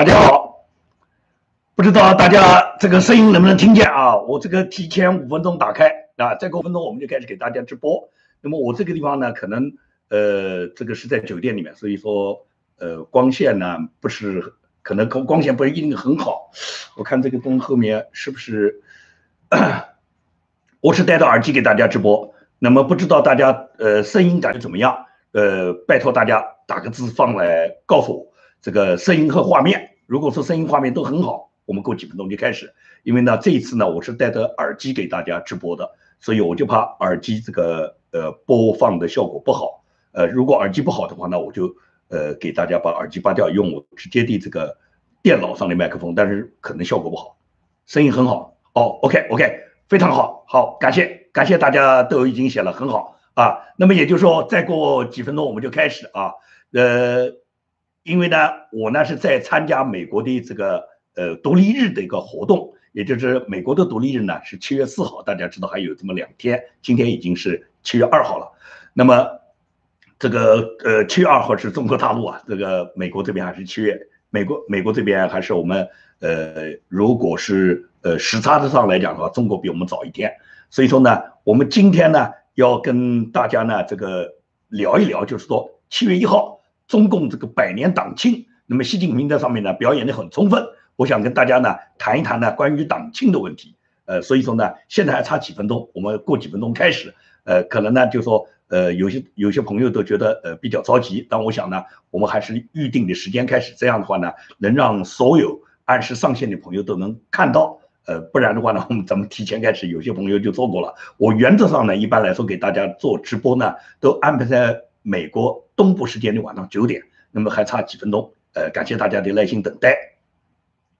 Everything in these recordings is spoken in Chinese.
大家好，不知道大家这个声音能不能听见啊？我这个提前五分钟打开啊，再过五分钟我们就开始给大家直播。那么我这个地方呢，可能呃这个是在酒店里面，所以说呃光线呢不是可能光光线不是一定很好。我看这个灯后面是不是？我是戴着耳机给大家直播，那么不知道大家呃声音感觉怎么样？呃，拜托大家打个字放来告诉我。这个声音和画面，如果说声音画面都很好，我们过几分钟就开始。因为呢，这一次呢，我是戴着耳机给大家直播的，所以我就怕耳机这个呃播放的效果不好。呃，如果耳机不好的话呢，我就呃给大家把耳机拔掉，用我直接的这个电脑上的麦克风，但是可能效果不好。声音很好哦，OK OK，非常好，好，感谢感谢大家都已经写了很好啊。那么也就是说，再过几分钟我们就开始啊，呃。因为呢，我呢是在参加美国的这个呃独立日的一个活动，也就是美国的独立日呢是七月四号，大家知道还有这么两天，今天已经是七月二号了。那么这个呃七月二号是中国大陆啊，这个美国这边还是七月，美国美国这边还是我们呃如果是呃时差的上来讲的话，中国比我们早一天。所以说呢，我们今天呢要跟大家呢这个聊一聊，就是说七月一号。中共这个百年党庆，那么习近平在上面呢表演的很充分，我想跟大家呢谈一谈呢关于党庆的问题。呃，所以说呢，现在还差几分钟，我们过几分钟开始。呃，可能呢就说，呃，有些有些朋友都觉得呃比较着急，但我想呢，我们还是预定的时间开始，这样的话呢，能让所有按时上线的朋友都能看到。呃，不然的话呢，我们咱们提前开始，有些朋友就错过了。我原则上呢，一般来说给大家做直播呢，都安排在。美国东部时间的晚上九点，那么还差几分钟，呃，感谢大家的耐心等待。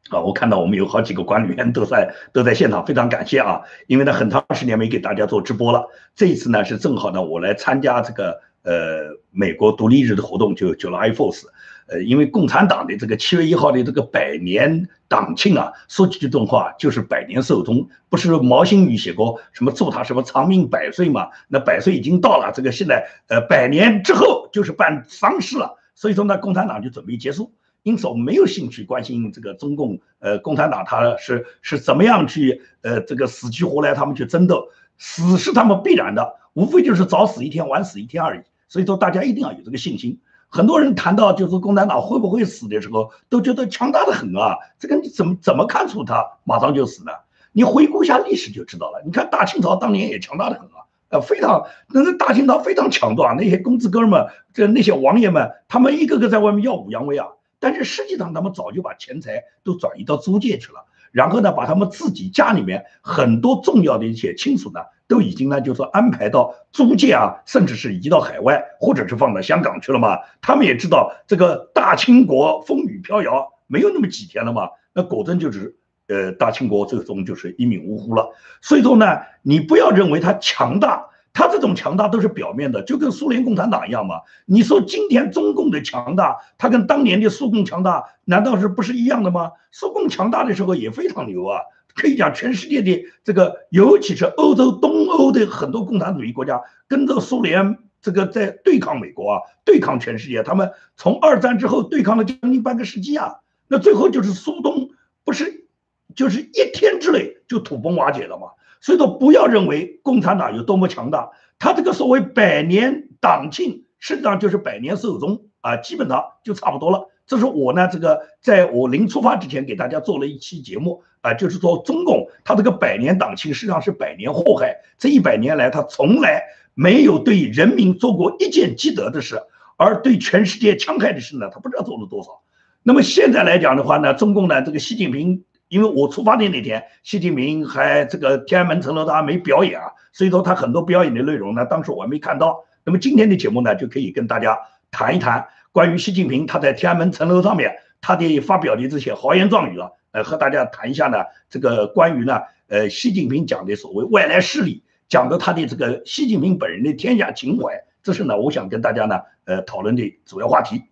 啊，我看到我们有好几个管理员都在都在现场，非常感谢啊！因为呢，很长时间没给大家做直播了，这一次呢是正好呢，我来参加这个呃美国独立日的活动，就 July Fourth。呃，因为共产党的这个七月一号的这个百年党庆啊，说几句重话就是百年寿终，不是毛新宇写过什么祝他什么长命百岁嘛？那百岁已经到了，这个现在呃百年之后就是办丧事了，所以说呢，共产党就准备结束，因此我们没有兴趣关心这个中共呃共产党他是是怎么样去呃这个死去活来他们去争斗，死是他们必然的，无非就是早死一天晚死一天而已，所以说大家一定要有这个信心。很多人谈到就是共产党会不会死的时候，都觉得强大的很啊。这个你怎么怎么看出他马上就死呢？你回顾一下历史就知道了。你看大清朝当年也强大的很啊，呃，非常那个大清朝非常强壮，那些公子哥们，这那些王爷们，他们一个个在外面耀武扬威啊。但是实际上他们早就把钱财都转移到租界去了，然后呢，把他们自己家里面很多重要的一些亲属呢。都已经呢，就是说安排到租界啊，甚至是移到海外，或者是放到香港去了嘛。他们也知道这个大清国风雨飘摇，没有那么几天了嘛。那果真就是，呃，大清国最终就是一命呜呼了。所以说呢，你不要认为他强大，他这种强大都是表面的，就跟苏联共产党一样嘛。你说今天中共的强大，他跟当年的苏共强大，难道是不是一样的吗？苏共强大的时候也非常牛啊。可以讲，全世界的这个，尤其是欧洲、东欧的很多共产主义国家，跟着苏联这个在对抗美国啊，对抗全世界。他们从二战之后对抗了将近半个世纪啊，那最后就是苏东不是，就是一天之内就土崩瓦解了嘛。所以说，不要认为共产党有多么强大，他这个所谓百年党庆，实际上就是百年寿终啊，基本上就差不多了。这是我呢，这个在我临出发之前给大家做了一期节目啊，就是说中共他这个百年党庆实际上是百年祸害，这一百年来他从来没有对人民做过一件积德的事，而对全世界戕害的事呢，他不知道做了多少。那么现在来讲的话呢，中共呢这个习近平，因为我出发的那天，习近平还这个天安门城楼他还没表演啊，所以说他很多表演的内容呢，当时我还没看到。那么今天的节目呢，就可以跟大家谈一谈。关于习近平他在天安门城楼上面他的发表的这些豪言壮语了，呃，和大家谈一下呢，这个关于呢，呃，习近平讲的所谓外来势力，讲的他的这个习近平本人的天下情怀，这是呢，我想跟大家呢，呃，讨论的主要话题。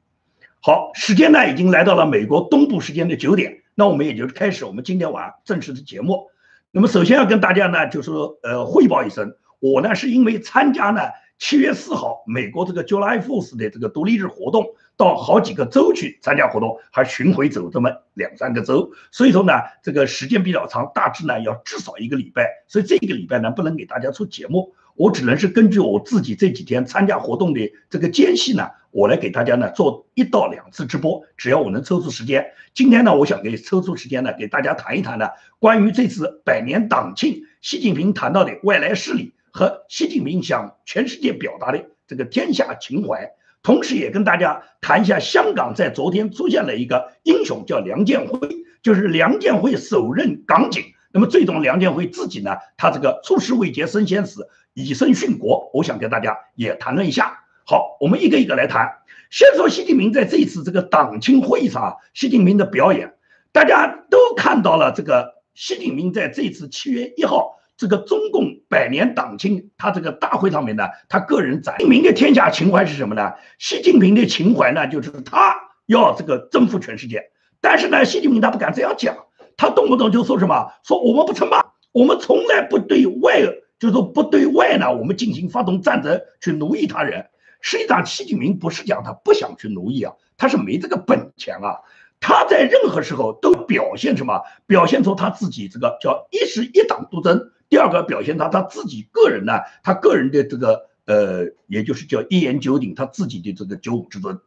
好，时间呢已经来到了美国东部时间的九点，那我们也就开始我们今天晚上正式的节目。那么首先要跟大家呢，就是，呃，汇报一声，我呢是因为参加呢。七月四号，美国这个 July f o r c e 的这个独立日活动，到好几个州去参加活动，还巡回走这么两三个州，所以说呢，这个时间比较长，大致呢要至少一个礼拜，所以这个礼拜呢不能给大家出节目，我只能是根据我自己这几天参加活动的这个间隙呢，我来给大家呢做一到两次直播，只要我能抽出时间。今天呢，我想给抽出时间呢，给大家谈一谈呢，关于这次百年党庆，习近平谈到的外来势力。和习近平向全世界表达的这个天下情怀，同时也跟大家谈一下香港在昨天出现了一个英雄，叫梁建辉，就是梁建辉首任港警。那么最终梁建辉自己呢，他这个出师未捷身先死，以身殉国。我想跟大家也谈论一下。好，我们一个一个来谈。先说习近平在这次这个党庆会议上，习近平的表演，大家都看到了。这个习近平在这次七月一号。这个中共百年党庆，他这个大会上面呢，他个人展明的天下情怀是什么呢？习近平的情怀呢，就是他要这个征服全世界。但是呢，习近平他不敢这样讲，他动不动就说什么，说我们不称霸，我们从来不对外，就是说不对外呢，我们进行发动战争去奴役他人。实际上，习近平不是讲他不想去奴役啊，他是没这个本钱啊。他在任何时候都表现什么？表现出他自己这个叫一是一党独尊。第二个表现他他自己个人呢，他个人的这个呃，也就是叫一言九鼎，他自己的这个九五之尊。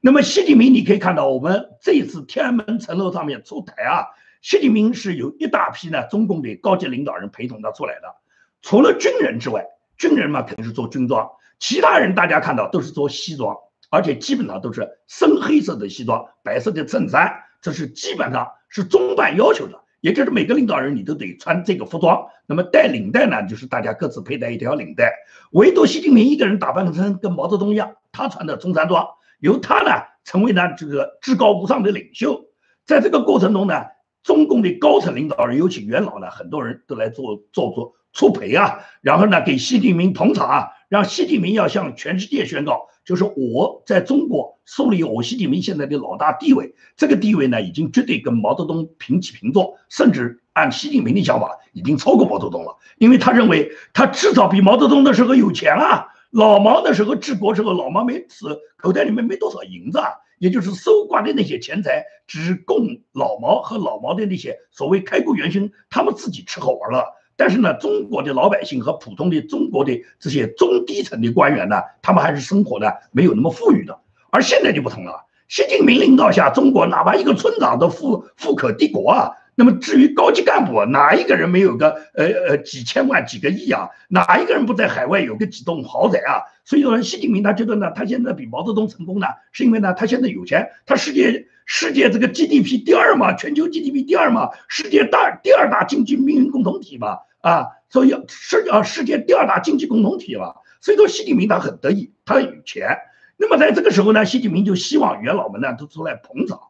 那么习近平，你可以看到我们这次天安门城楼上面出台啊，习近平是有一大批呢中共的高级领导人陪同他出来的，除了军人之外，军人嘛肯定是做军装，其他人大家看到都是做西装，而且基本上都是深黑色的西装，白色的衬衫，这是基本上是中办要求的。也就是每个领导人你都得穿这个服装，那么带领带呢，就是大家各自佩戴一条领带。唯独习近平一个人打扮成跟毛泽东一样，他穿的中山装，由他呢成为呢这个至高无上的领袖。在这个过程中呢，中共的高层领导人，尤其元老呢，很多人都来做做做出陪啊，然后呢给习近平捧场啊，让习近平要向全世界宣告。就是我在中国树立我习近平现在的老大地位，这个地位呢，已经绝对跟毛泽东平起平坐，甚至按习近平的想法，已经超过毛泽东了。因为他认为他至少比毛泽东的时候有钱啊，老毛的时候治国时候，老毛没死，口袋里面没多少银子啊，也就是搜刮的那些钱财，只供老毛和老毛的那些所谓开国元勋他们自己吃喝玩乐。但是呢，中国的老百姓和普通的中国的这些中低层的官员呢，他们还是生活的没有那么富裕的。而现在就不同了，习近平领导下，中国哪怕一个村长都富富可敌国啊。那么至于高级干部，哪一个人没有个呃呃几千万几个亿啊？哪一个人不在海外有个几栋豪宅啊？所以说，习近平他觉得呢，他现在比毛泽东成功呢，是因为呢，他现在有钱，他世界世界这个 GDP 第二嘛，全球 GDP 第二嘛，世界大第二大经济命运共同体嘛。啊，所以世啊世界第二大经济共同体嘛，所以说习近平他很得意，他有钱。那么在这个时候呢，习近平就希望元老们呢都出来捧场。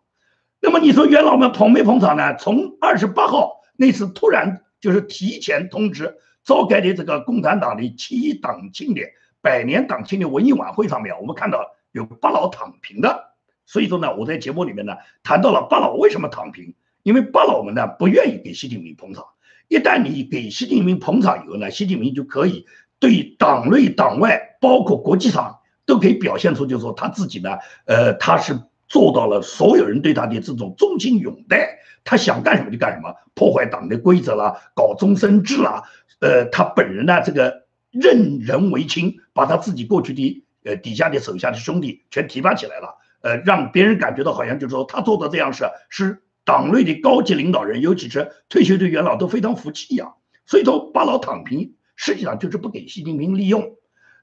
那么你说元老们捧没捧场呢？从二十八号那次突然就是提前通知召开的这个共产党的七一党庆的百年党庆的文艺晚会上面，我们看到有八老躺平的。所以说呢，我在节目里面呢谈到了八老为什么躺平，因为八老们呢不愿意给习近平捧场。一旦你给习近平捧场以后呢，习近平就可以对党内党外，包括国际上，都可以表现出，就是说他自己呢，呃，他是做到了所有人对他的这种忠心拥戴，他想干什么就干什么，破坏党的规则啦，搞终身制啦，呃，他本人呢，这个任人唯亲，把他自己过去的呃底下的手下的兄弟全提拔起来了，呃，让别人感觉到好像就是说他做的这样事是。党内的高级领导人，尤其是退休的元老，都非常服气呀。所以说，把老躺平，实际上就是不给习近平利用。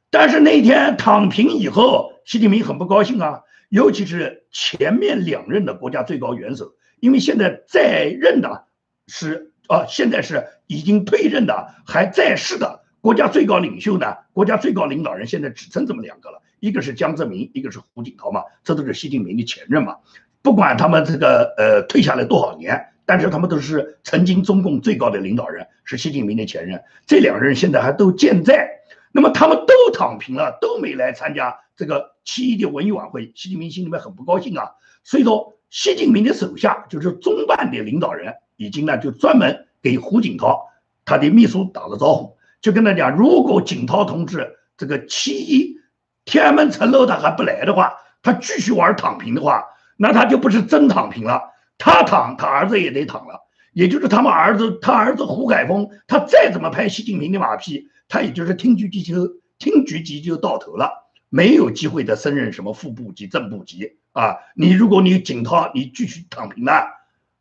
但是那天躺平以后，习近平很不高兴啊。尤其是前面两任的国家最高元首，因为现在在任的是啊，现在是已经退任的，还在世的国家最高领袖呢。国家最高领导人现在只剩这么两个了，一个是江泽民，一个是胡锦涛嘛，这都是习近平的前任嘛。不管他们这个呃退下来多少年，但是他们都是曾经中共最高的领导人，是习近平的前任。这两人现在还都健在，那么他们都躺平了，都没来参加这个七一的文艺晚会。习近平心里面很不高兴啊。所以说，习近平的手下就是中办的领导人，已经呢就专门给胡锦涛他的秘书打了招呼，就跟他讲，如果锦涛同志这个七一天安门城楼他还不来的话，他继续玩躺平的话，那他就不是真躺平了，他躺，他儿子也得躺了。也就是他们儿子，他儿子胡海峰，他再怎么拍习近平的马屁，他也就是厅局级就厅局级就到头了，没有机会的升任什么副部级、正部级啊。你如果你锦涛，你继续躺平了。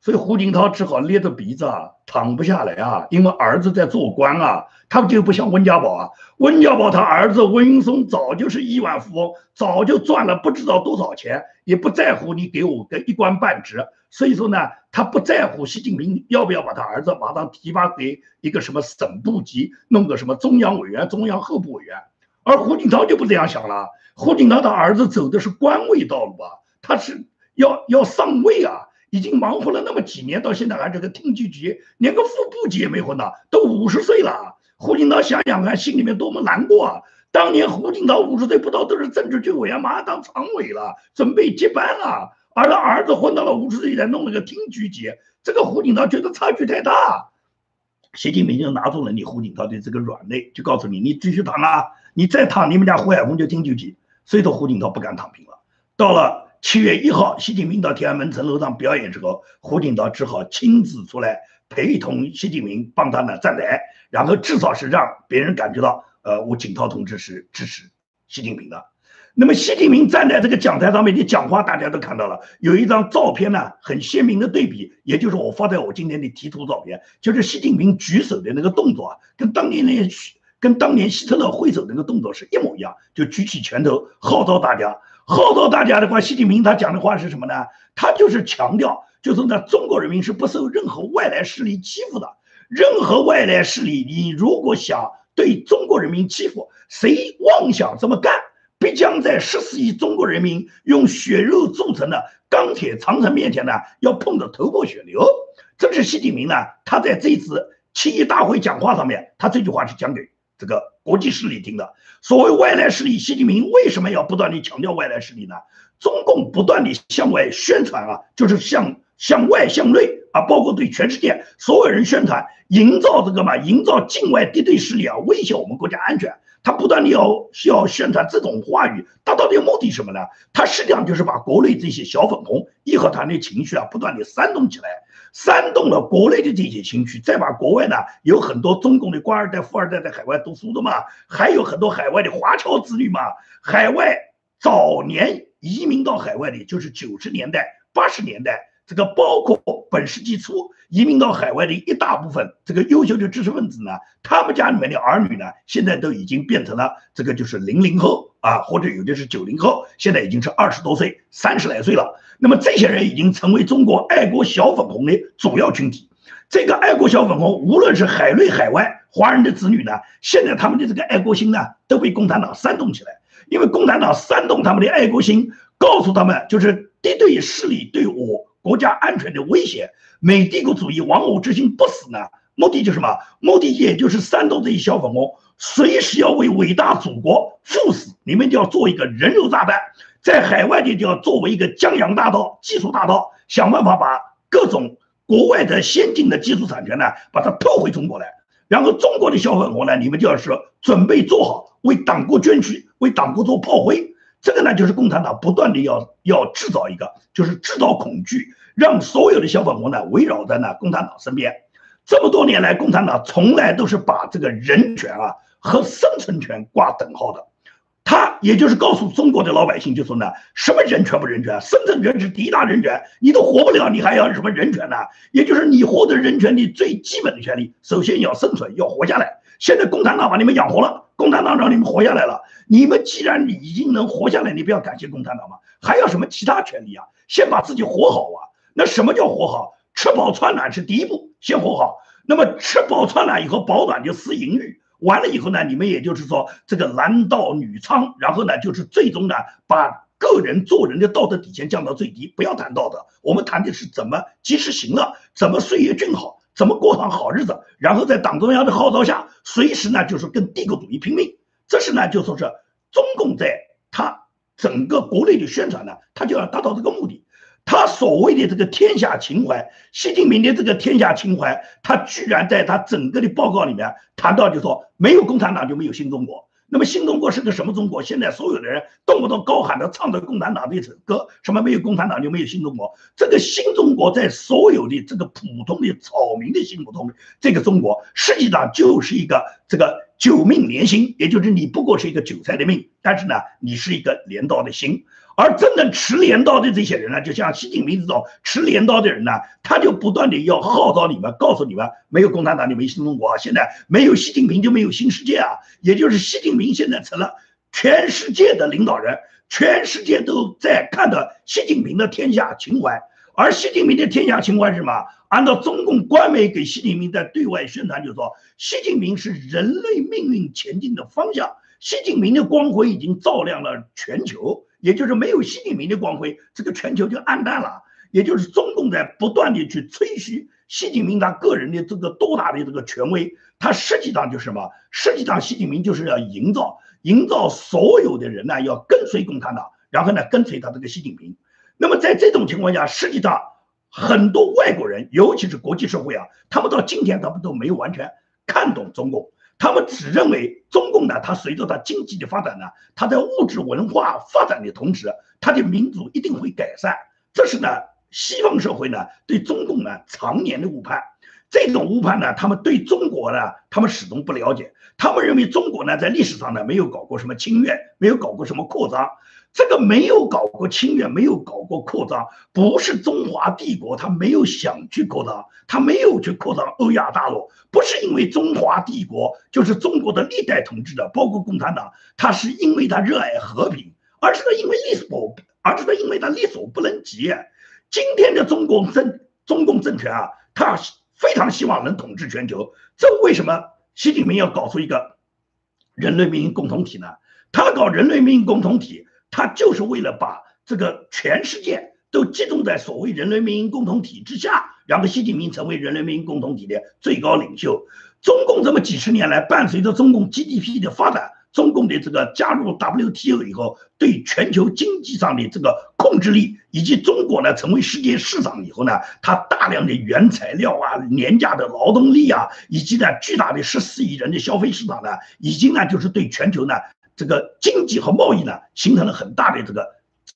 所以胡锦涛只好咧着鼻子啊，躺不下来啊，因为儿子在做官啊，他就不像温家宝啊，温家宝他儿子温云松早就是亿万富翁，早就赚了不知道多少钱，也不在乎你给我个一官半职，所以说呢，他不在乎习近平要不要把他儿子马上提拔给一个什么省部级，弄个什么中央委员、中央候补委员，而胡锦涛就不这样想了，胡锦涛的儿子走的是官位道路啊，他是要要上位啊。已经忙活了那么几年，到现在还这个厅局级，连个副部级也没混到，都五十岁了。胡锦涛想想看，心里面多么难过啊！当年胡锦涛五十岁不到，都是政治局委员，马上当常委了，准备接班了。而他儿子混到了五十岁才弄了个厅局级，这个胡锦涛觉得差距太大。习近平就拿住了你胡锦涛的这个软肋，就告诉你，你继续躺啊，你再躺，你们家胡海峰就厅局级。所以说胡锦涛不敢躺平了。到了。七月一号，习近平到天安门城楼上表演之后，胡锦涛只好亲自出来陪同习近平帮他呢站台，然后至少是让别人感觉到，呃，我锦涛同志是支持习近平的。那么习近平站在这个讲台上面的讲话，大家都看到了，有一张照片呢，很鲜明的对比，也就是我发在我今天的题图照片，就是习近平举手的那个动作啊，跟当年那些跟当年希特勒挥手那个动作是一模一样，就举起拳头号召大家。号召大家的话，习近平他讲的话是什么呢？他就是强调，就是呢，中国人民是不受任何外来势力欺负的。任何外来势力，你如果想对中国人民欺负，谁妄想这么干，必将在十四亿中国人民用血肉铸成的钢铁长城面前呢，要碰得头破血流。这是习近平呢，他在这次七一大会讲话上面，他这句话是讲给这个。国际势力听的，所谓外来势力，习近平为什么要不断地强调外来势力呢？中共不断地向外宣传啊，就是向向外向内啊，包括对全世界所有人宣传，营造这个嘛，营造境外敌对势力啊，威胁我们国家安全。他不断地要要宣传这种话语，达到的目的什么呢？他实际上就是把国内这些小粉红义和团的情绪啊，不断地煽动起来。煽动了国内的这些情绪，再把国外呢有很多中共的官二代、富二代在海外读书的嘛，还有很多海外的华侨子女嘛，海外早年移民到海外的，就是九十年代、八十年代，这个包括本世纪初移民到海外的一大部分这个优秀的知识分子呢，他们家里面的儿女呢，现在都已经变成了这个就是零零后。啊，或者有的是九零后，现在已经是二十多岁、三十来岁了。那么这些人已经成为中国爱国小粉红的主要群体。这个爱国小粉红，无论是海内海外华人的子女呢，现在他们的这个爱国心呢，都被共产党煽动起来。因为共产党煽动他们的爱国心，告诉他们就是敌对势力对我国家安全的威胁。美帝国主义亡我之心不死呢，目的就是什么？目的也就是煽动这些小粉红，随时要为伟大祖国赴死。你们就要做一个人肉炸弹。在海外的就要作为一个江洋大盗、技术大盗，想办法把各种国外的先进的技术产权呢，把它偷回中国来。然后中国的小粉红呢，你们就要是准备做好为党国捐躯、为党国做炮灰。这个呢，就是共产党不断的要要制造一个，就是制造恐惧，让所有的小粉红呢围绕在呢共产党身边。这么多年来，共产党从来都是把这个人权啊和生存权挂等号的。他也就是告诉中国的老百姓，就说呢，什么人权不人权？生存权是第一大人权，你都活不了，你还要什么人权呢？也就是你获得人权的最基本的权利，首先要生存，要活下来。现在共产党把你们养活了，共产党让你们活下来了。你们既然已经能活下来，你不要感谢共产党吗？还要什么其他权利啊？先把自己活好啊！那什么叫活好？吃饱穿暖是第一步，先活好。那么吃饱穿暖以后，保暖就思淫欲。完了以后呢，你们也就是说这个男盗女娼，然后呢就是最终呢把个人做人的道德底线降到最低，不要谈道德，我们谈的是怎么及时行乐，怎么岁月静好，怎么过上好日子，然后在党中央的号召下，随时呢就是跟帝国主义拼命。这是呢就说是中共在他整个国内的宣传呢，他就要达到这个目的。他所谓的这个天下情怀，习近平的这个天下情怀，他居然在他整个的报告里面谈到，就说没有共产党就没有新中国。那么新中国是个什么中国？现在所有的人动不动高喊着唱着共产党的一首歌，什么没有共产党就没有新中国。这个新中国在所有的这个普通的草民的心目中，这个中国实际上就是一个这个九命连心，也就是你不过是一个韭菜的命，但是呢，你是一个镰刀的心。而真正持镰刀的这些人呢，就像习近平这种持镰刀的人呢，他就不断的要号召你们，告诉你们，没有共产党就没新中国，现在没有习近平就没有新世界啊！也就是习近平现在成了全世界的领导人，全世界都在看的习近平的天下情怀。而习近平的天下情怀是什么？按照中共官媒给习近平在对外宣传，就说习近平是人类命运前进的方向，习近平的光辉已经照亮了全球。也就是没有习近平的光辉，这个全球就暗淡了。也就是中共在不断的去吹嘘习近平他个人的这个多大的这个权威，他实际上就是什么？实际上习近平就是要营造营造所有的人呢要跟随共产党，然后呢跟随他这个习近平。那么在这种情况下，实际上很多外国人，尤其是国际社会啊，他们到今天他们都没有完全看懂中共。他们只认为中共呢，它随着它经济的发展呢，它在物质文化发展的同时，它的民族一定会改善。这是呢，西方社会呢对中共呢常年的误判。这种误判呢，他们对中国呢，他们始终不了解。他们认为中国呢，在历史上呢没有搞过什么侵略，没有搞过什么扩张。这个没有搞过侵略，没有搞过扩张，不是中华帝国，他没有想去扩张，他没有去扩张欧亚大陆，不是因为中华帝国就是中国的历代统治者，包括共产党，他是因为他热爱和平，而是他因为力所，而是他因为他力所不能及。今天的中共政中共政权啊，他非常希望能统治全球，这为什么习近平要搞出一个人类命运共同体呢？他搞人类命运共同体。他就是为了把这个全世界都集中在所谓人类命运共同体之下，然后习近平成为人类命运共同体的最高领袖。中共这么几十年来，伴随着中共 GDP 的发展，中共的这个加入 WTO 以后，对全球经济上的这个控制力，以及中国呢成为世界市场以后呢，它大量的原材料啊、廉价的劳动力啊，以及呢巨大的十四亿人的消费市场呢，已经呢就是对全球呢。这个经济和贸易呢，形成了很大的这个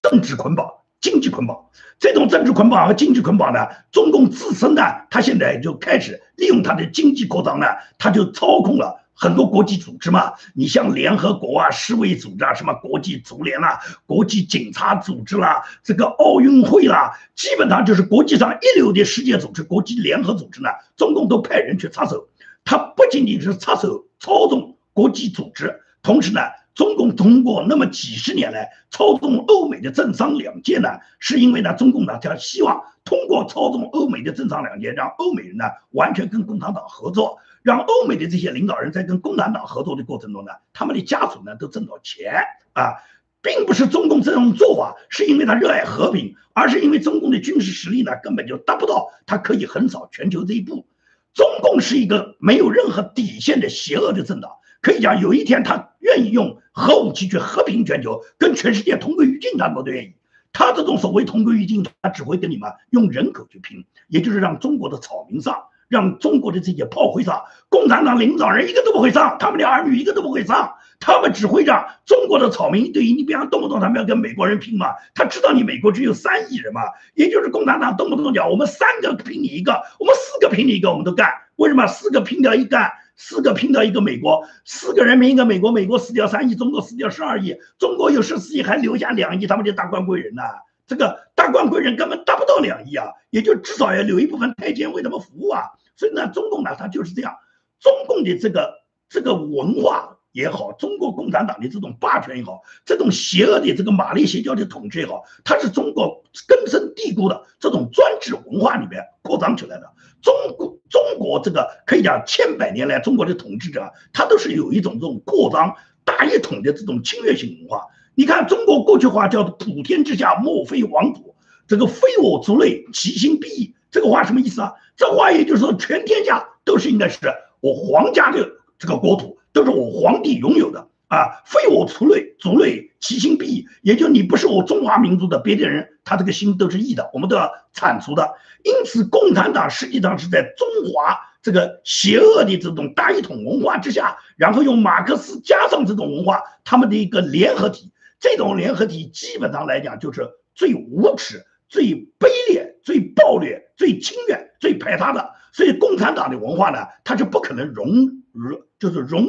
政治捆绑、经济捆绑。这种政治捆绑和经济捆绑呢，中共自身呢，他现在就开始利用他的经济扩张呢，他就操控了很多国际组织嘛。你像联合国啊、世卫组织啊、什么国际足联啦、国际警察组织啦、这个奥运会啦，基本上就是国际上一流的世界组织、国际联合组织呢，中共都派人去插手。他不仅仅是插手操纵国际组织，同时呢。中共通过那么几十年来操纵欧美的政商两界呢，是因为呢，中共呢，他希望通过操纵欧美的政商两界，让欧美人呢完全跟共产党合作，让欧美的这些领导人在跟共产党合作的过程中呢，他们的家属呢都挣到钱啊，并不是中共这种做法是因为他热爱和平，而是因为中共的军事实力呢根本就达不到他可以横扫全球这一步。中共是一个没有任何底线的邪恶的政党。可以讲，有一天他愿意用核武器去和平全球，跟全世界同归于尽，他们都愿意。他这种所谓同归于尽，他只会跟你们用人口去拼，也就是让中国的草民上，让中国的这些炮灰上，共产党领导人一个都不会上，他们的儿女一个都不会上，他们只会让中国的草民一对于你，比方动不动他们要跟美国人拼嘛，他知道你美国只有三亿人嘛，也就是共产党动不动讲我们三个拼你一个，我们四个拼你一个，我们都干。为什么四个拼掉一干？四个拼到一个美国，四个人拼一个美国，美国死掉三亿，中国死掉十二亿，中国有十四亿，还留下两亿，他们就大官贵人呐？这个大官贵人根本达不到两亿啊，也就至少要留一部分太监为他们服务啊。所以呢，中共呢，他就是这样，中共的这个这个文化。也好，中国共产党的这种霸权也好，这种邪恶的这个马列邪教的统治也好，它是中国根深蒂固的这种专制文化里面扩张起来的。中国中国这个可以讲千百年来，中国的统治者他都是有一种这种扩张大一统的这种侵略性文化。你看中国过去话叫做“普天之下莫非王土”，这个非我族类，其心必异。这个话什么意思啊？这话也就是说，全天下都是应该是我皇家的这个国土。都是我皇帝拥有的啊，非我族类，族类其心必异。也就你不是我中华民族的，别的人他这个心都是异的，我们都要铲除的。因此，共产党实际上是在中华这。个邪恶的这种大一统文化之下，然后用马克思加上这种文化，他们的一个联合体，这种联合体基本上来讲就是最无耻、最卑劣、最暴虐、最侵略、最排他的。所以共产党的文化呢，它是不可能融融，就是融。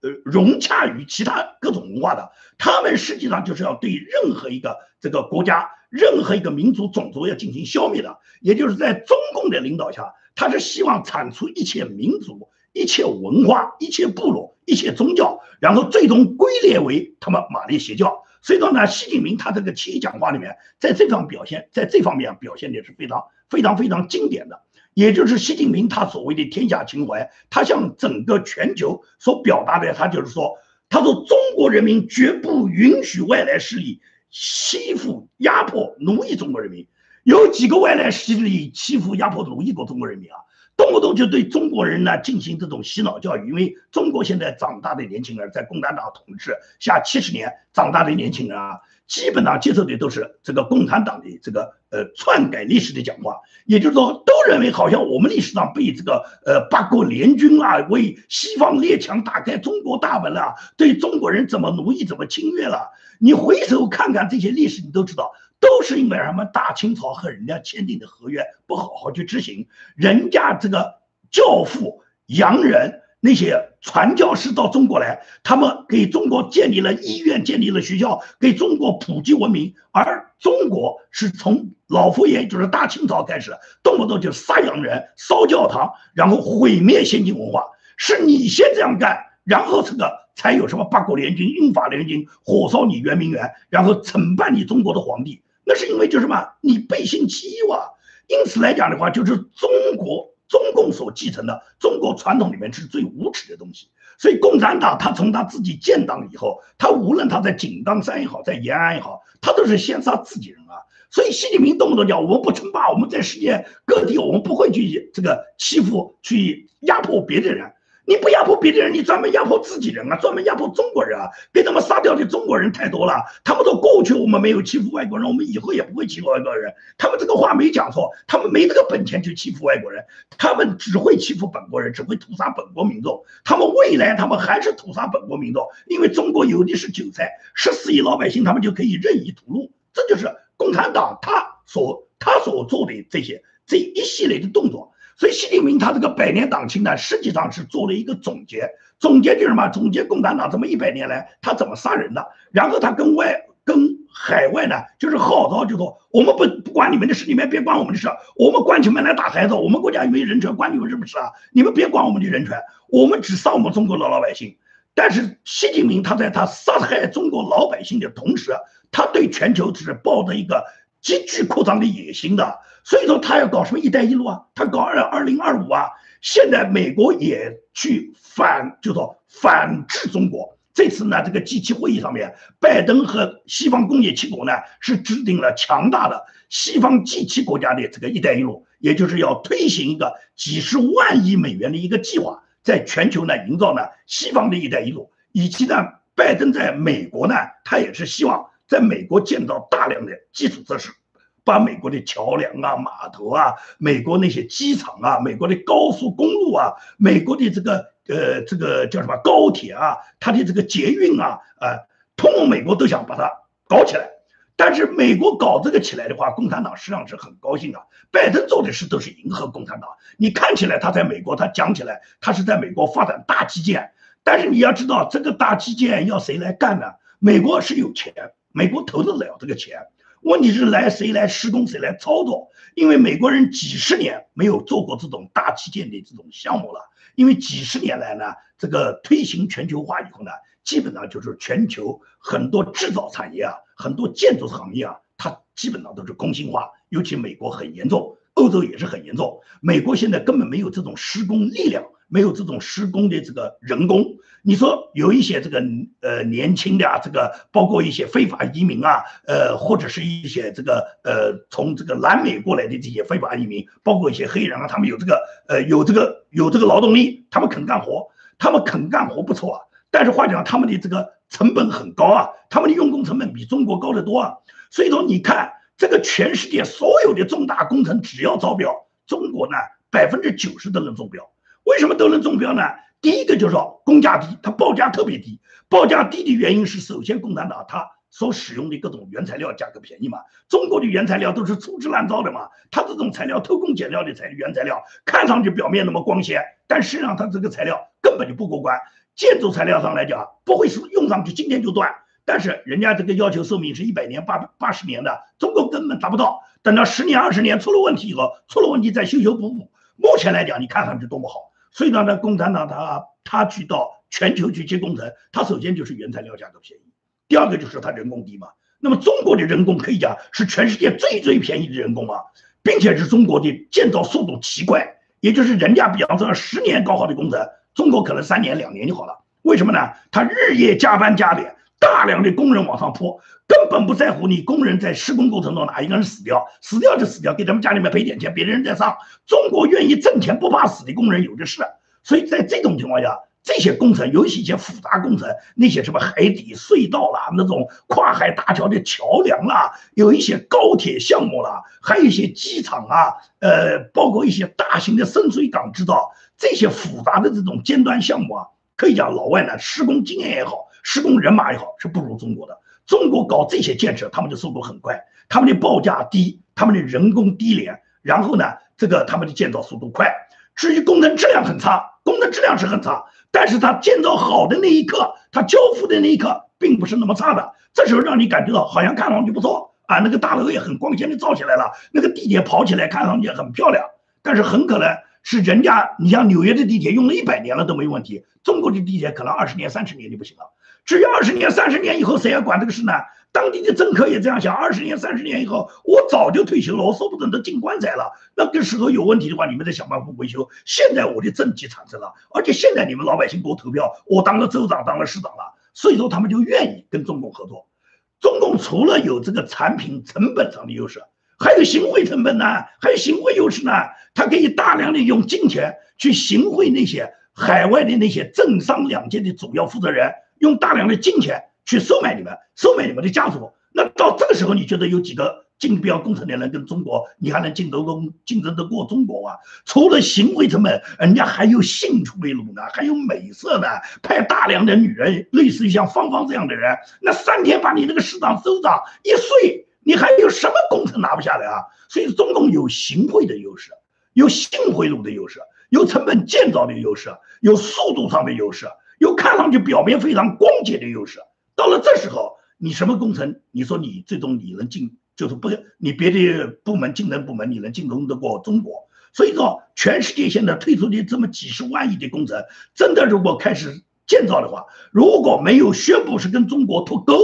呃，融洽于其他各种文化的，他们实际上就是要对任何一个这个国家、任何一个民族、种族要进行消灭的。也就是在中共的领导下，他是希望铲除一切民族、一切文化、一切部落、一切宗教，然后最终归列为他们马列邪教。所以说呢，习近平他这个七一讲话里面，在这方表现，在这方面表现的是非常非常非常经典的。也就是习近平他所谓的天下情怀，他向整个全球所表达的，他就是说，他说中国人民绝不允许外来势力欺负、压迫、奴役中国人民。有几个外来势力欺负、压迫、奴役过中国人民啊？动不动就对中国人呢进行这种洗脑教育。因为中国现在长大的年轻人，在共产党统治下七十年长大的年轻人啊。基本上接受的都是这个共产党的这个呃篡改历史的讲话，也就是说，都认为好像我们历史上被这个呃八国联军啊，为西方列强打开中国大门了，对中国人怎么奴役、怎么侵略了。你回头看看这些历史，你都知道，都是因为什么？大清朝和人家签订的合约不好好去执行，人家这个教父洋人。那些传教士到中国来，他们给中国建立了医院，建立了学校，给中国普及文明。而中国是从老佛爷，就是大清朝开始，动不动就杀洋人、烧教堂，然后毁灭先进文化。是你先这样干，然后这个才有什么八国联军、英法联军火烧你圆明园，然后惩办你中国的皇帝。那是因为就什么？你背信弃义哇！因此来讲的话，就是中国。中共所继承的中国传统里面是最无耻的东西，所以共产党他从他自己建党以后，他无论他在井冈山也好，在延安也好，他都是先杀自己人啊。所以习近平动不动讲我们不称霸，我们在世界各地我们不会去这个欺负、去压迫别的人。你不压迫别的人，你专门压迫自己人啊！专门压迫中国人啊！被他们杀掉的中国人太多了。他们说过去我们没有欺负外国人，我们以后也不会欺负外国人。他们这个话没讲错，他们没这个本钱去欺负外国人，他们只会欺负本国人，只会屠杀本国民众。他们未来他们还是屠杀本国民众，因为中国有的是韭菜，十四亿老百姓他们就可以任意屠戮。这就是共产党他所他所做的这些这一系列的动作。所以，习近平他这个百年党庆呢，实际上是做了一个总结，总结就是什么？总结共产党这么一百年来他怎么杀人的，然后他跟外跟海外呢，就是号召，就说我们不不管你们的事，你们别管我们的事，我们关起门来打孩子，我们国家有没人权，关你们什么事啊？你们别管我们的人权，我们只杀我们中国的老百姓。但是，习近平他在他杀害中国老百姓的同时，他对全球只是抱着一个。极具扩张的野心的，所以说他要搞什么“一带一路”啊，他搞二二零二五啊。现在美国也去反，就说反制中国。这次呢，这个 G 七会议上面，拜登和西方工业七国呢是制定了强大的西方 G 七国家的这个“一带一路”，也就是要推行一个几十万亿美元的一个计划，在全球呢营造呢西方的一带一路，以及呢，拜登在美国呢，他也是希望。在美国建造大量的基础设施，把美国的桥梁啊、码头啊、美国那些机场啊、美国的高速公路啊、美国的这个呃这个叫什么高铁啊、它的这个捷运啊，呃，通通美国都想把它搞起来。但是美国搞这个起来的话，共产党实际上是很高兴的。拜登做的事都是迎合共产党。你看起来他在美国，他讲起来他是在美国发展大基建，但是你要知道这个大基建要谁来干呢？美国是有钱。美国投得了这个钱，问题是来谁来施工，谁来操作？因为美国人几十年没有做过这种大基建的这种项目了。因为几十年来呢，这个推行全球化以后呢，基本上就是全球很多制造产业啊，很多建筑行业啊，它基本上都是工薪化，尤其美国很严重，欧洲也是很严重。美国现在根本没有这种施工力量。没有这种施工的这个人工，你说有一些这个呃年轻的啊，这个包括一些非法移民啊，呃或者是一些这个呃从这个南美过来的这些非法移民，包括一些黑人啊，他们有这个呃有这个有这个劳动力，他们肯干活，他们肯干活不错啊。但是话讲，他们的这个成本很高啊，他们的用工成本比中国高得多啊。所以说，你看这个全世界所有的重大工程只要招标，中国呢百分之九十都能中标。为什么都能中标呢？第一个就是说工价低，它报价特别低。报价低的原因是，首先共产党它所使用的各种原材料价格便宜嘛。中国的原材料都是粗制滥造的嘛，它这种材料偷工减料的材原材料，看上去表面那么光鲜，但实际上它这个材料根本就不过关。建筑材料上来讲，不会是用上去今天就断，但是人家这个要求寿命是一百年、八八十年的，中国根本达不到。等到十年、二十年出了问题以后，出了问题再修修补补。目前来讲，你看上去多么好。所以呢，那共产党他他去到全球去接工程，他首先就是原材料价格便宜，第二个就是他人工低嘛。那么中国的人工可以讲是全世界最最便宜的人工啊，并且是中国的建造速度奇快，也就是人家比方说十年搞好的工程，中国可能三年两年就好了。为什么呢？他日夜加班加点，大量的工人往上扑，根本不在乎你工人在施工过程中哪一个人死掉，死掉就死掉，给他们家里面赔点钱，别的人再上。中国愿意挣钱不怕死的工人有的是。所以在这种情况下，这些工程，尤其一些复杂工程，那些什么海底隧道啦，那种跨海大桥的桥梁啦，有一些高铁项目啦，还有一些机场啊，呃，包括一些大型的深水港制造，这些复杂的这种尖端项目啊，可以讲老外呢，施工经验也好，施工人马也好，是不如中国的。中国搞这些建设，他们的速度很快，他们的报价低，他们的人工低廉，然后呢，这个他们的建造速度快。至于工程质量很差，工程质量是很差，但是它建造好的那一刻，它交付的那一刻，并不是那么差的。这时候让你感觉到好像看上去不错啊，那个大楼也很光鲜的造起来了，那个地铁跑起来看上去也很漂亮，但是很可能是人家，你像纽约的地铁用了一百年了都没问题，中国的地铁可能二十年、三十年就不行了。至于二十年、三十年以后谁还管这个事呢？当地的政客也这样想：二十年、三十年以后，我早就退休了，我说不准都进棺材了。那个时候有问题的话，你们再想办法维修。现在我的政绩产生了，而且现在你们老百姓给我投票，我当了州长，当了市长了，所以说他们就愿意跟中共合作。中共除了有这个产品成本上的优势，还有行贿成本呢，还有行贿优势呢。他可以大量的用金钱去行贿那些海外的那些政商两界的主要负责人。用大量的金钱去收买你们，收买你们的家族。那到这个时候，你觉得有几个竞标工程的人跟中国，你还能竞争过竞争得过中国啊？除了行为成本，人家还有性出为路呢，还有美色呢，派大量的女人，类似于像芳芳这样的人，那三天把你那个市长、州长一睡，你还有什么工程拿不下来啊？所以中共有行贿的优势，有性贿赂的优势，有成本建造的优势，有速度上的优势。又看上去表面非常光洁的优势，到了这时候，你什么工程？你说你最终你能进，就是不，你别的部门竞争部门你能竞争得过中国？所以说，全世界现在推出的这么几十万亿的工程，真的如果开始建造的话，如果没有宣布是跟中国脱钩，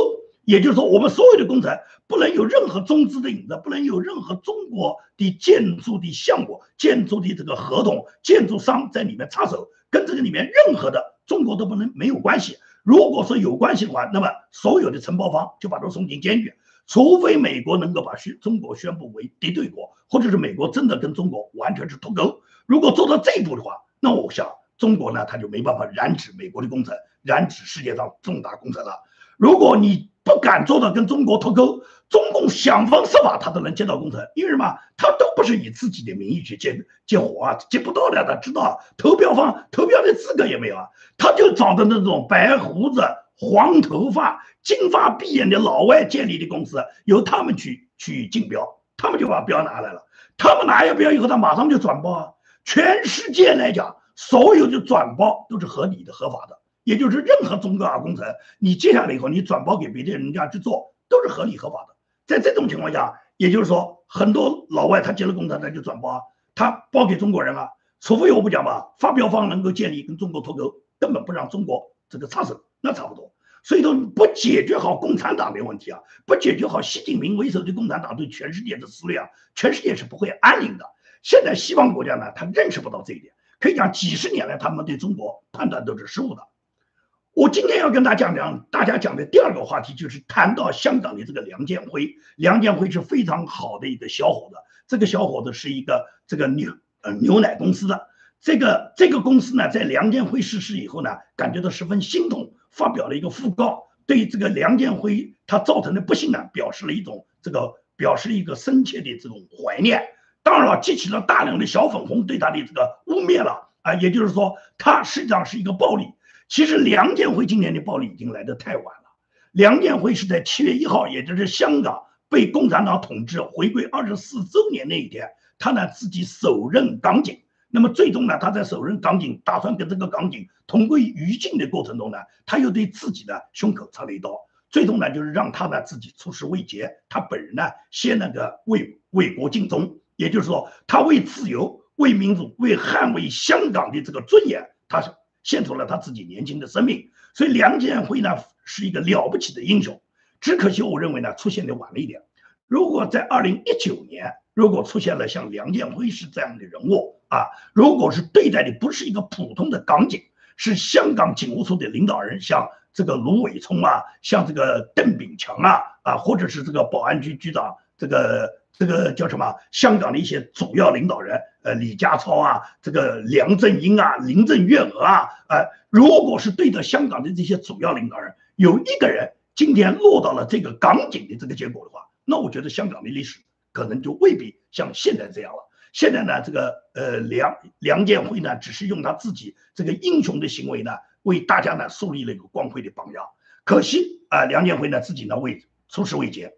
也就是说，我们所有的工程不能有任何中资的影子，不能有任何中国的建筑的项目、建筑的这个合同、建筑商在里面插手，跟这个里面任何的。中国都不能没有关系。如果说有关系的话，那么所有的承包方就把他送进监狱。除非美国能够把宣中国宣布为敌对国，或者是美国真的跟中国完全是脱钩。如果做到这一步的话，那我想中国呢，他就没办法染指美国的工程，染指世界上重大工程了。如果你不敢做到跟中国脱钩，中共想方设法他都能接到工程，因为什么？他都不是以自己的名义去接接活啊，接不到的。他知道投标方投标的资格也没有啊，他就找的那种白胡子、黄头发、金发碧眼的老外建立的公司，由他们去去竞标，他们就把标拿来了。他们拿了标以后，他马上就转包啊。全世界来讲，所有的转包都是合理的、合法的。也就是任何中高压工程，你接下来以后，你转包给别的人家去做，都是合理合法的。在这种情况下，也就是说，很多老外他接了工程，他就转包，他包给中国人了。除非我不讲吧，发标方能够建立跟中国脱钩，根本不让中国这个插手，那差不多。所以说，不解决好共产党的问题啊，不解决好习近平为首的共产党对全世界的撕裂啊，全世界是不会安宁的。现在西方国家呢，他认识不到这一点，可以讲几十年来他们对中国判断都是失误的。我今天要跟大家讲讲，大家讲的第二个话题就是谈到香港的这个梁建辉。梁建辉是非常好的一个小伙子，这个小伙子是一个这个牛呃牛奶公司的。这个这个公司呢，在梁建辉逝世以后呢，感觉到十分心痛，发表了一个讣告，对这个梁建辉他造成的不幸呢，表示了一种这个表示一个深切的这种怀念。当然了，激起了大量的小粉红对他的这个污蔑了。啊，也就是说，他实际上是一个暴力。其实梁建辉今年的暴力已经来得太晚了。梁建辉是在七月一号，也就是香港被共产党统治回归二十四周年那一天，他呢自己手刃港警。那么最终呢，他在手刃港警，打算跟这个港警同归于尽的过程中呢，他又对自己的胸口插了一刀。最终呢，就是让他呢自己出师未捷，他本人呢先那个为为国尽忠，也就是说，他为自由、为民主、为捍卫香港的这个尊严，他是献出了他自己年轻的生命。所以梁建辉呢是一个了不起的英雄，只可惜我认为呢出现的晚了一点。如果在二零一九年，如果出现了像梁建辉是这样的人物啊，如果是对待的不是一个普通的港警，是香港警务处的领导人，像。这个卢伟聪啊，像这个邓炳强啊，啊，或者是这个保安局局长，这个这个叫什么？香港的一些主要领导人，呃，李家超啊，这个梁振英啊，林郑月娥啊，呃，如果是对着香港的这些主要领导人，有一个人今天落到了这个港警的这个结果的话，那我觉得香港的历史可能就未必像现在这样了。现在呢，这个呃梁梁建辉呢，只是用他自己这个英雄的行为呢。为大家呢树立了一个光辉的榜样，可惜啊，梁建辉呢自己呢未出师未捷。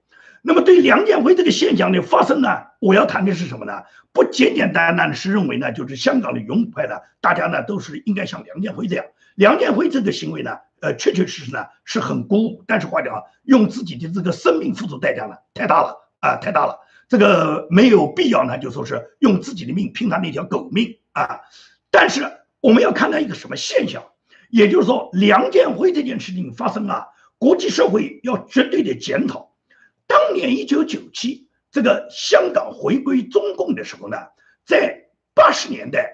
那么对梁建辉这个现象的发生呢，我要谈的是什么呢？不简简单单的是认为呢，就是香港的拥护派呢，大家呢都是应该像梁建辉这样。梁建辉这个行为呢，呃，确确实实呢是很鼓舞，但是话讲，用自己的这个生命付出代价呢太大了啊，太大了，这个没有必要呢，就说是用自己的命拼他那条狗命啊。但是我们要看到一个什么现象？也就是说，梁建辉这件事情发生啊，国际社会要绝对的检讨。当年一九九七这个香港回归中共的时候呢，在八十年代，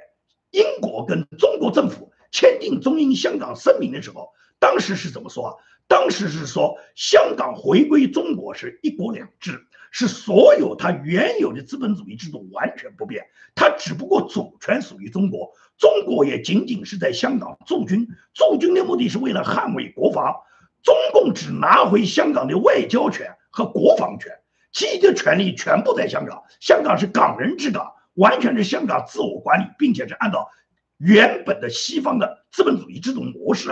英国跟中国政府签订中英香港声明的时候，当时是怎么说啊？当时是说香港回归中国是一国两制，是所有它原有的资本主义制度完全不变，它只不过主权属于中国。中国也仅仅是在香港驻军，驻军的目的是为了捍卫国防。中共只拿回香港的外交权和国防权，其余的权利全部在香港。香港是港人治港，完全是香港自我管理，并且是按照原本的西方的资本主义这种模式。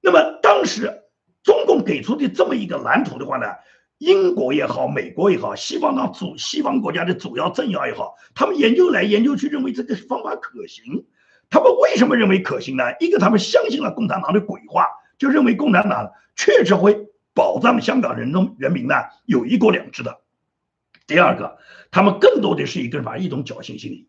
那么当时中共给出的这么一个蓝图的话呢？英国也好，美国也好，西方的主西方国家的主要政要也好，他们研究来研究去，认为这个方法可行。他们为什么认为可行呢？一个，他们相信了共产党的鬼话，就认为共产党确实会保障香港人中人民呢有一国两制的。第二个，他们更多的是一个什么？一种侥幸心理。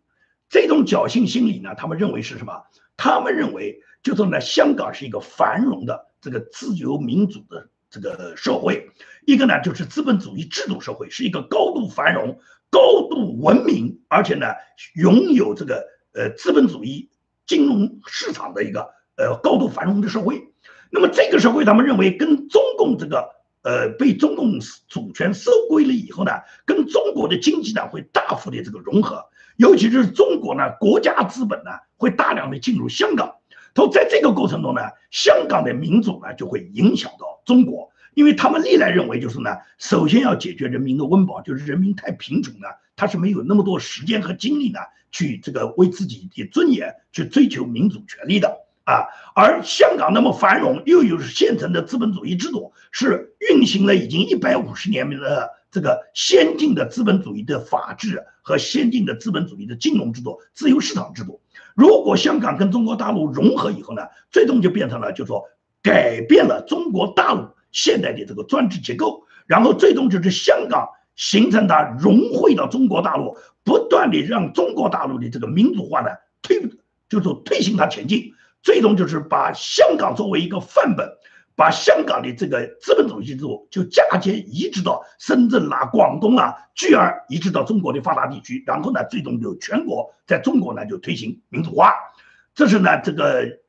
这种侥幸心理呢，他们认为是什么？他们认为就是呢，香港是一个繁荣的这个自由民主的这个社会，一个呢就是资本主义制度社会，是一个高度繁荣、高度文明，而且呢拥有这个呃资本主义。金融市场的一个呃高度繁荣的社会，那么这个社会他们认为跟中共这个呃被中共主权收归了以后呢，跟中国的经济呢会大幅的这个融合，尤其是中国呢国家资本呢会大量的进入香港，他说在这个过程中呢，香港的民主呢就会影响到中国，因为他们历来认为就是呢，首先要解决人民的温饱，就是人民太贫穷了，他是没有那么多时间和精力呢。去这个为自己的尊严去追求民主权利的啊，而香港那么繁荣，又有现成的资本主义制度，是运行了已经一百五十年的这个先进的资本主义的法治和先进的资本主义的金融制度、自由市场制度。如果香港跟中国大陆融合以后呢，最终就变成了，就说改变了中国大陆现代的这个专制结构，然后最终就是香港。形成它融汇到中国大陆，不断的让中国大陆的这个民主化呢推，就是推行它前进，最终就是把香港作为一个范本，把香港的这个资本主义制度就嫁接移植到深圳啦、广东啦，继而移植到中国的发达地区，然后呢，最终就全国在中国呢就推行民主化，这是呢这个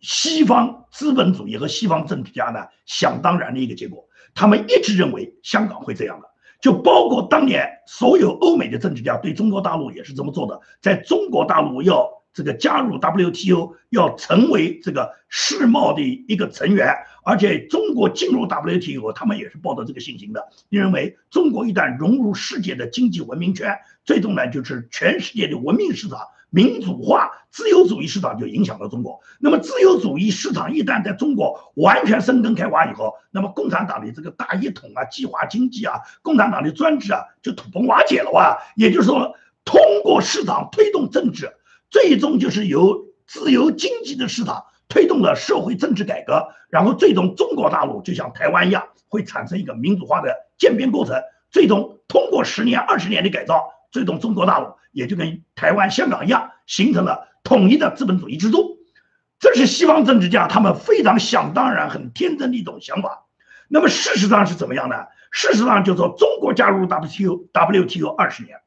西方资本主义和西方政治家呢想当然的一个结果，他们一直认为香港会这样的。就包括当年所有欧美的政治家对中国大陆也是这么做的，在中国大陆要这个加入 WTO，要成为这个世贸的一个成员，而且中国进入 WTO，他们也是抱着这个信心的，认为中国一旦融入世界的经济文明圈，最终呢就是全世界的文明市场民主化、自由主义市场就影响到中国。那么自由主义市场一旦在中国完全生根开花以后，那么共产党的这个大一统啊、计划经济啊、共产党的专制啊就土崩瓦解了哇！也就是说，通过市场推动政治，最终就是由自由经济的市场推动了社会政治改革，然后最终中国大陆就像台湾一样，会产生一个民主化的渐变过程，最终通过十年、二十年的改造。最终，中国大陆也就跟台湾、香港一样，形成了统一的资本主义制度。这是西方政治家他们非常想当然、很天真的一种想法。那么事实上是怎么样的？事实上就说，中国加入 WTO，WTO 二十年，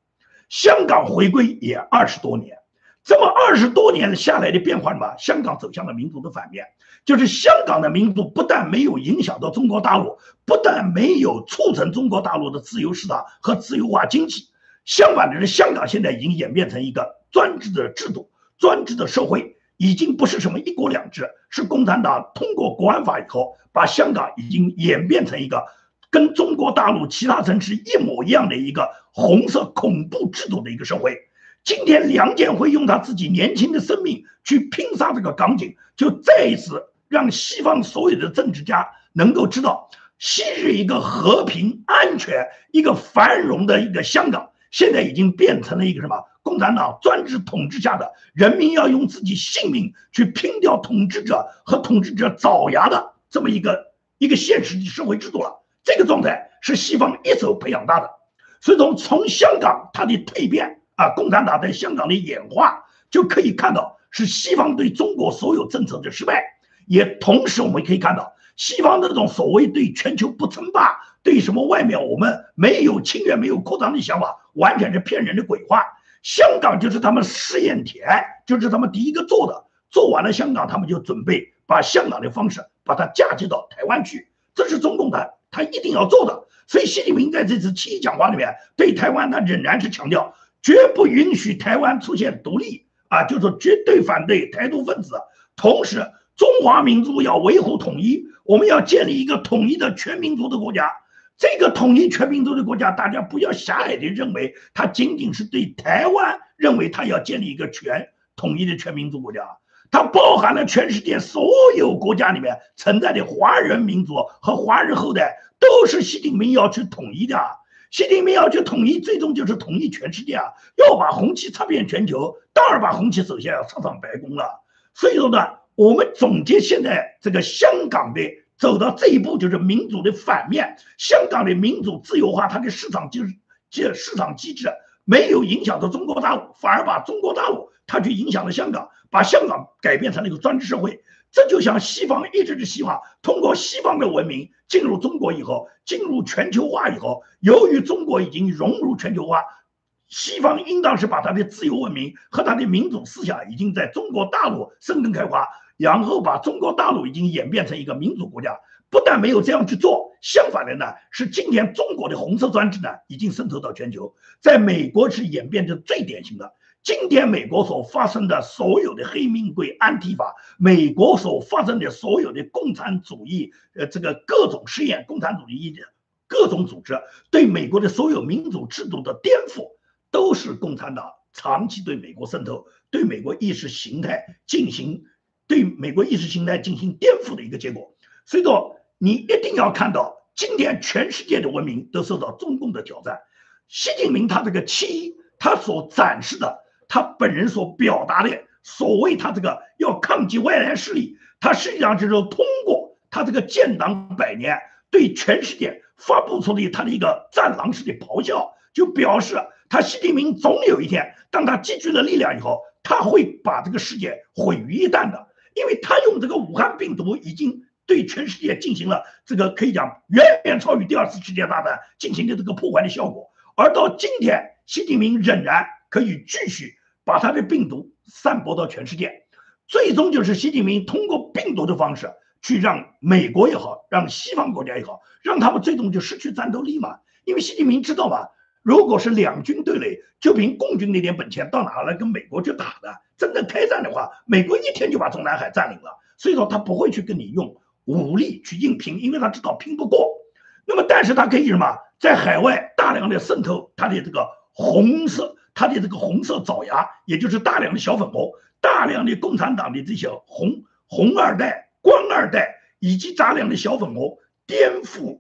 香港回归也二十多年。这么二十多年下来的变化嘛，香港走向了民族的反面，就是香港的民族不但没有影响到中国大陆，不但没有促成中国大陆的自由市场和自由化经济。相反的是，香港现在已经演变成一个专制的制度、专制的社会，已经不是什么一国两制，是共产党通过国安法以后，把香港已经演变成一个跟中国大陆其他城市一模一样的一个红色恐怖制度的一个社会。今天，梁建辉用他自己年轻的生命去拼杀这个港警，就再一次让西方所有的政治家能够知道，昔日一个和平、安全、一个繁荣的一个香港。现在已经变成了一个什么共产党专制统治下的人民要用自己性命去拼掉统治者和统治者爪牙的这么一个一个现实的社会制度了。这个状态是西方一手培养大的，所以从从香港它的蜕变啊，共产党在香港的演化就可以看到是西方对中国所有政策的失败，也同时我们可以看到西方这种所谓对全球不称霸。对什么外面我们没有侵略、没有扩张的想法，完全是骗人的鬼话。香港就是他们试验田，就是他们第一个做的。做完了香港，他们就准备把香港的方式把它嫁接到台湾去。这是中共的，他一定要做的。所以习近平在这次七一讲话里面对台湾，他仍然是强调绝不允许台湾出现独立啊，就是绝对反对台独分子。同时，中华民族要维护统一，我们要建立一个统一的全民族的国家。这个统一全民族的国家，大家不要狭隘的认为它仅仅是对台湾认为它要建立一个全统一的全民族国家，它包含了全世界所有国家里面存在的华人民族和华人后代，都是习近平要去统一的。习近平要去统一，最终就是统一全世界啊！要把红旗插遍全球，当然把红旗首先要插上白宫了。所以说呢，我们总结现在这个香港的。走到这一步就是民主的反面。香港的民主自由化，它的市场就是这市场机制没有影响到中国大陆，反而把中国大陆它去影响了香港，把香港改变成了一个专制社会。这就像西方一直是希望通过西方的文明进入中国以后，进入全球化以后，由于中国已经融入全球化，西方应当是把它的自由文明和它的民主思想已经在中国大陆生根开花。然后把中国大陆已经演变成一个民主国家，不但没有这样去做，相反的呢，是今天中国的红色专制呢已经渗透到全球，在美国是演变的最典型的。今天美国所发生的所有的黑命贵、安提法，美国所发生的所有的共产主义，呃，这个各种实验，共产主义的各种组织对美国的所有民主制度的颠覆，都是共产党长期对美国渗透，对美国意识形态进行。对美国意识形态进行颠覆的一个结果，所以说你一定要看到，今天全世界的文明都受到中共的挑战。习近平他这个七一，他所展示的，他本人所表达的所谓他这个要抗击外来势力，他实际上就是通过他这个建党百年，对全世界发布出的他的一个战狼式的咆哮，就表示他习近平总有一天，当他积聚了力量以后，他会把这个世界毁于一旦的。因为他用这个武汉病毒已经对全世界进行了这个可以讲远远超于第二次世界大战进行的这个破坏的效果，而到今天，习近平仍然可以继续把他的病毒散播到全世界，最终就是习近平通过病毒的方式去让美国也好，让西方国家也好，让他们最终就失去战斗力嘛。因为习近平知道嘛，如果是两军对垒，就凭共军那点本钱，到哪来跟美国去打的？真正开战的话，美国一天就把中南海占领了，所以说他不会去跟你用武力去硬拼，因为他知道拼不过。那么，但是他可以什么，在海外大量的渗透他的这个红色，他的这个红色爪牙，也就是大量的小粉红，大量的共产党的这些红红二代、官二代，以及大量的小粉红，颠覆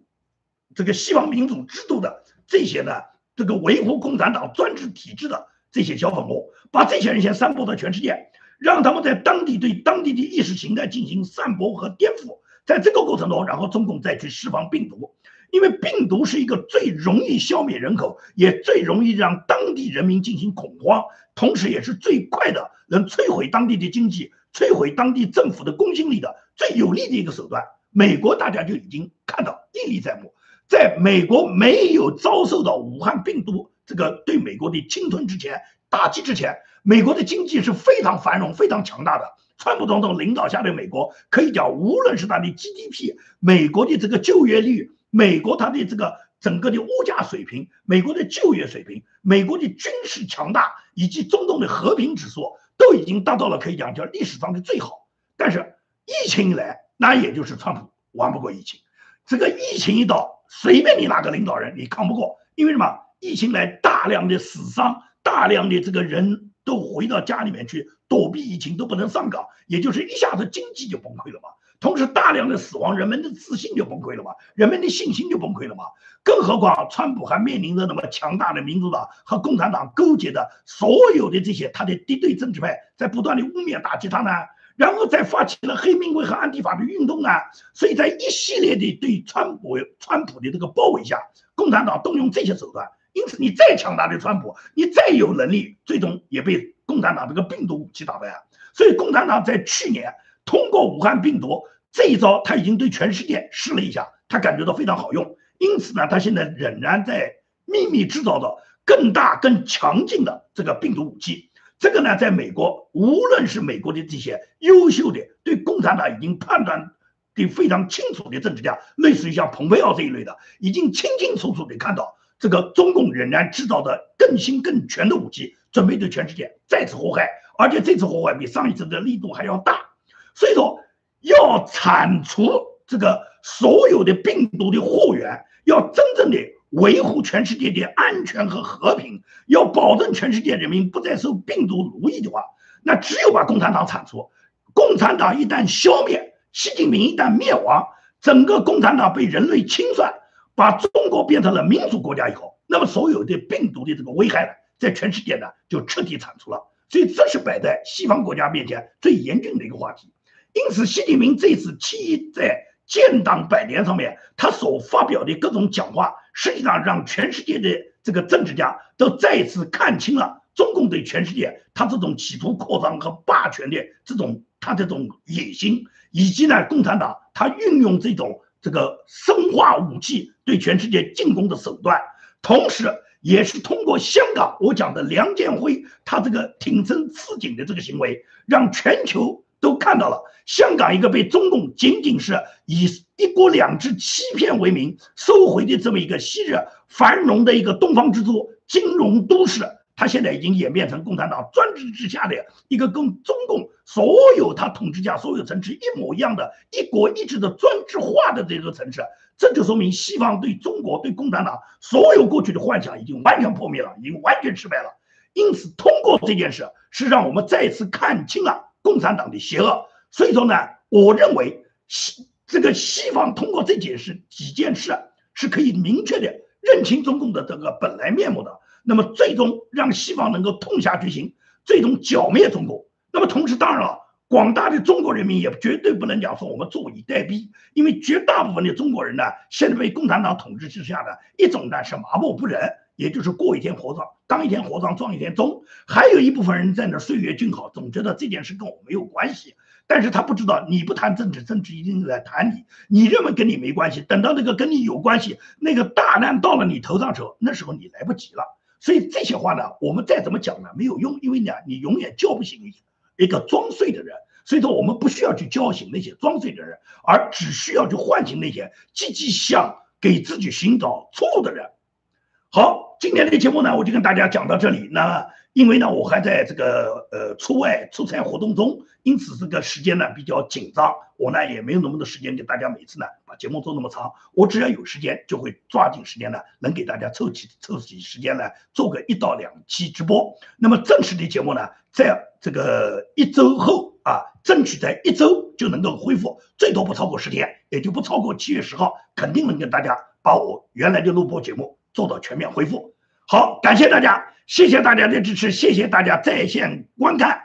这个西方民主制度的这些呢，这个维护共产党专制体制的这些小粉红，把这些人先散播到全世界，让他们在当地对当地的意识形态进行散播和颠覆，在这个过程中，然后中共再去释放病毒。因为病毒是一个最容易消灭人口，也最容易让当地人民进行恐慌，同时也是最快的能摧毁当地的经济、摧毁当地政府的公信力的最有力的一个手段。美国大家就已经看到历历在目，在美国没有遭受到武汉病毒这个对美国的侵吞之前、打击之前，美国的经济是非常繁荣、非常强大的。川普总统领导下的美国，可以讲，无论是它的 GDP，美国的这个就业率。美国它的这个整个的物价水平，美国的就业水平，美国的军事强大，以及中东的和平指数，都已经达到了可以讲叫历史上的最好。但是疫情一来，那也就是川普玩不过疫情。这个疫情一到，随便你哪个领导人你抗不过，因为什么？疫情来大量的死伤，大量的这个人都回到家里面去躲避疫情，都不能上岗，也就是一下子经济就崩溃了嘛。同时，大量的死亡，人们的自信就崩溃了嘛，人们的信心就崩溃了嘛。更何况，川普还面临着那么强大的民主党和共产党勾结的所有的这些他的敌对政治派，在不断的污蔑打击他呢，然后再发起了黑命贵和安迪法的运动啊。所以在一系列的对川普、川普的这个包围下，共产党动用这些手段。因此，你再强大的川普，你再有能力，最终也被共产党这个病毒武器打败。所以，共产党在去年。通过武汉病毒这一招，他已经对全世界试了一下，他感觉到非常好用。因此呢，他现在仍然在秘密制造着更大、更强劲的这个病毒武器。这个呢，在美国，无论是美国的这些优秀的对共产党已经判断的非常清楚的政治家，类似于像蓬佩奥这一类的，已经清清楚楚的看到，这个中共仍然制造的更新更全的武器，准备对全世界再次祸害，而且这次祸害比上一次的力度还要大。所以说，要铲除这个所有的病毒的货源，要真正的维护全世界的安全和和平，要保证全世界人民不再受病毒奴役的话，那只有把共产党铲除。共产党一旦消灭，习近平一旦灭亡，整个共产党被人类清算，把中国变成了民主国家以后，那么所有的病毒的这个危害呢，在全世界呢就彻底铲除了。所以这是摆在西方国家面前最严峻的一个话题。因此，习近平这次七一在建党百年上面，他所发表的各种讲话，实际上让全世界的这个政治家都再次看清了中共对全世界他这种企图扩张和霸权的这种他这种野心，以及呢，共产党他运用这种这个生化武器对全世界进攻的手段，同时也是通过香港我讲的梁建辉他这个挺身刺警的这个行为，让全球。都看到了，香港一个被中共仅仅是以一国两制欺骗为名收回的这么一个昔日繁荣的一个东方之珠金融都市，它现在已经演变成共产党专制之下的一个跟中共所有他统治下所有城市一模一样的一国一制的专制化的这个城市，这就说明西方对中国对共产党所有过去的幻想已经完全破灭了，已经完全失败了。因此，通过这件事是让我们再次看清了。共产党的邪恶，所以说呢，我认为西这个西方通过这件事几件事是可以明确的认清中共的这个本来面目的，那么最终让西方能够痛下决心，最终剿灭中国。那么同时，当然了，广大的中国人民也绝对不能讲说我们坐以待毙，因为绝大部分的中国人呢，现在被共产党统治之下的一种呢是麻木不仁。也就是过一天和尚当一天和尚撞一天钟，还有一部分人在那岁月静好，总觉得这件事跟我没有关系。但是他不知道，你不谈政治，政治一定在谈你。你认为跟你没关系，等到那个跟你有关系，那个大难到了你头上时候，那时候你来不及了。所以这些话呢，我们再怎么讲呢，没有用，因为呢，你永远叫不醒一个装睡的人。所以说，我们不需要去叫醒那些装睡的人，而只需要去唤醒那些积极想给自己寻找出路的人。好。今天的节目呢，我就跟大家讲到这里。那因为呢，我还在这个呃出外出差活动中，因此这个时间呢比较紧张，我呢也没有那么多时间给大家每次呢把节目做那么长。我只要有时间，就会抓紧时间呢，能给大家凑起凑起时间来做个一到两期直播。那么正式的节目呢，在这个一周后啊，争取在一周就能够恢复，最多不超过十天，也就不超过七月十号，肯定能跟大家把我原来的录播节目做到全面恢复。好，感谢大家。谢谢大家的支持，谢谢大家在线观看。